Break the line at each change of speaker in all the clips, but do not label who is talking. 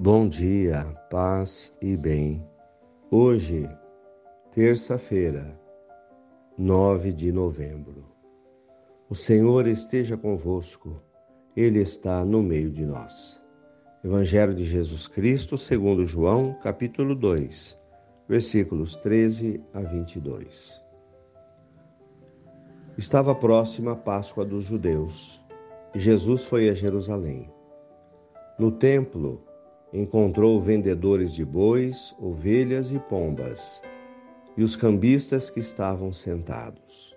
Bom dia, paz e bem. Hoje, terça-feira, 9 de novembro. O Senhor esteja convosco, Ele está no meio de nós. Evangelho de Jesus Cristo, segundo João, capítulo 2, versículos 13 a 22. Estava próxima a Páscoa dos judeus e Jesus foi a Jerusalém. No templo, encontrou vendedores de bois, ovelhas e pombas, e os cambistas que estavam sentados.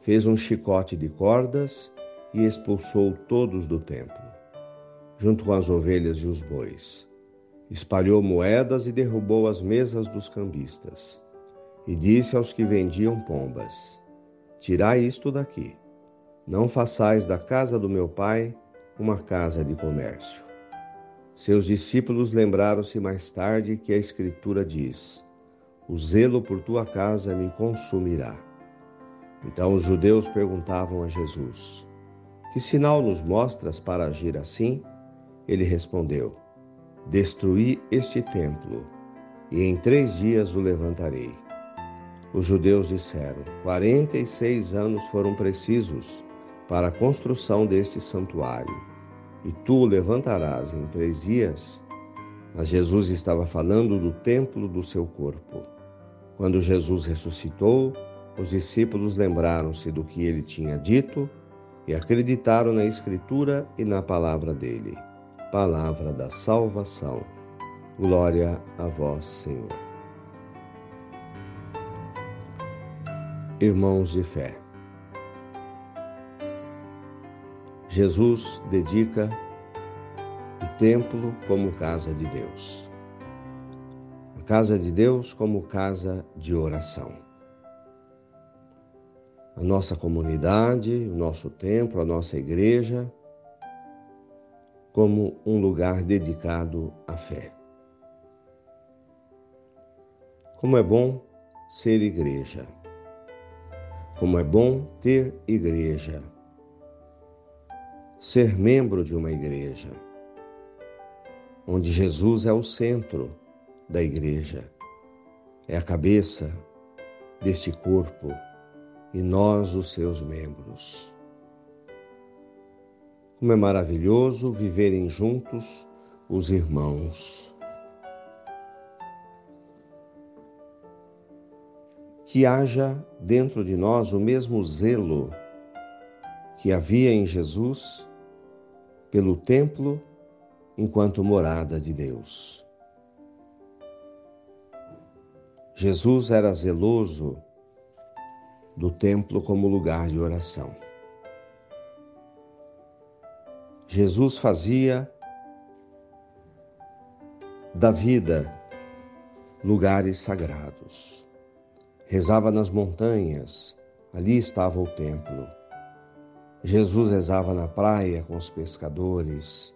Fez um chicote de cordas e expulsou todos do templo, junto com as ovelhas e os bois. Espalhou moedas e derrubou as mesas dos cambistas. E disse aos que vendiam pombas: Tirai isto daqui. Não façais da casa do meu pai uma casa de comércio. Seus discípulos lembraram-se mais tarde que a Escritura diz: O zelo por tua casa me consumirá. Então os judeus perguntavam a Jesus: Que sinal nos mostras para agir assim? Ele respondeu: Destruí este templo, e em três dias o levantarei. Os judeus disseram: Quarenta e seis anos foram precisos para a construção deste santuário e tu o levantarás em três dias. Mas Jesus estava falando do templo do seu corpo. Quando Jesus ressuscitou, os discípulos lembraram-se do que ele tinha dito e acreditaram na Escritura e na palavra dele. Palavra da salvação. Glória a vós, Senhor. Irmãos de fé. Jesus dedica o templo como casa de Deus. A casa de Deus como casa de oração. A nossa comunidade, o nosso templo, a nossa igreja, como um lugar dedicado à fé. Como é bom ser igreja. Como é bom ter igreja ser membro de uma igreja, onde Jesus é o centro da igreja, é a cabeça deste corpo e nós os seus membros. Como é maravilhoso viverem juntos os irmãos. Que haja dentro de nós o mesmo zelo que havia em Jesus pelo templo enquanto morada de Deus. Jesus era zeloso do templo como lugar de oração. Jesus fazia da vida lugares sagrados. Rezava nas montanhas, ali estava o templo. Jesus rezava na praia com os pescadores.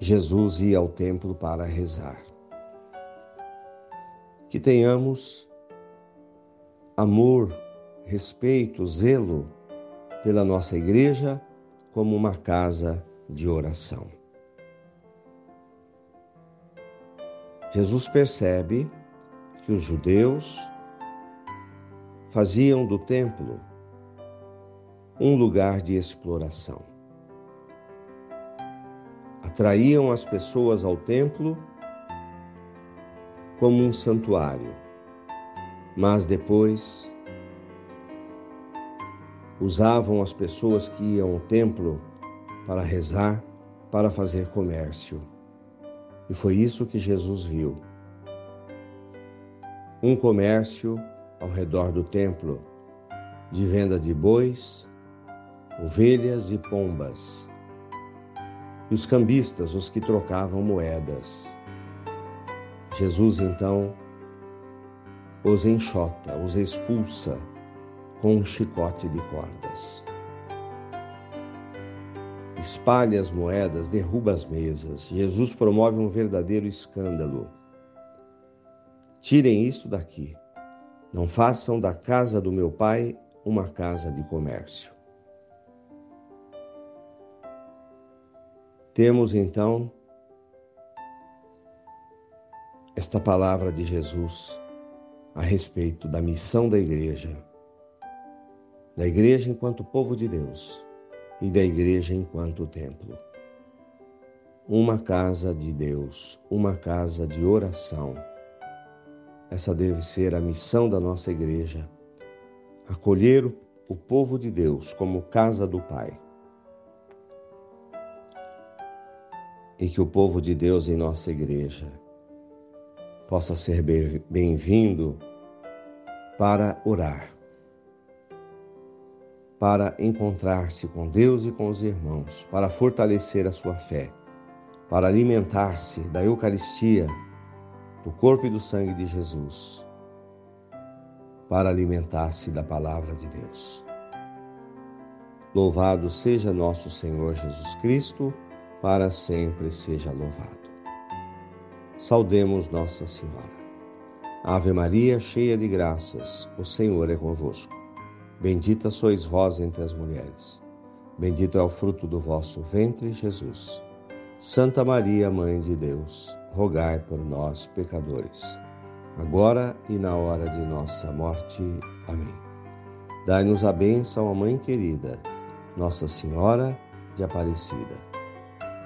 Jesus ia ao templo para rezar. Que tenhamos amor, respeito, zelo pela nossa igreja como uma casa de oração. Jesus percebe que os judeus faziam do templo um lugar de exploração. Atraíam as pessoas ao templo como um santuário, mas depois usavam as pessoas que iam ao templo para rezar, para fazer comércio. E foi isso que Jesus viu. Um comércio ao redor do templo de venda de bois, ovelhas e pombas, e os cambistas, os que trocavam moedas. Jesus então os enxota, os expulsa com um chicote de cordas. Espalha as moedas, derruba as mesas. Jesus promove um verdadeiro escândalo. Tirem isto daqui. Não façam da casa do meu pai uma casa de comércio. Temos então esta palavra de Jesus a respeito da missão da igreja, da igreja enquanto povo de Deus e da igreja enquanto templo. Uma casa de Deus, uma casa de oração. Essa deve ser a missão da nossa igreja, acolher o povo de Deus como casa do Pai. E que o povo de Deus em nossa igreja possa ser bem-vindo para orar, para encontrar-se com Deus e com os irmãos, para fortalecer a sua fé, para alimentar-se da Eucaristia, do corpo e do sangue de Jesus, para alimentar-se da palavra de Deus. Louvado seja nosso Senhor Jesus Cristo, para sempre seja louvado. Saudemos Nossa Senhora. Ave Maria, cheia de graças, o Senhor é convosco. Bendita sois vós entre as mulheres. Bendito é o fruto do vosso ventre, Jesus. Santa Maria, Mãe de Deus, rogai por nós, pecadores, agora e na hora de nossa morte. Amém. Dai-nos a bênção, Mãe querida, Nossa Senhora de Aparecida.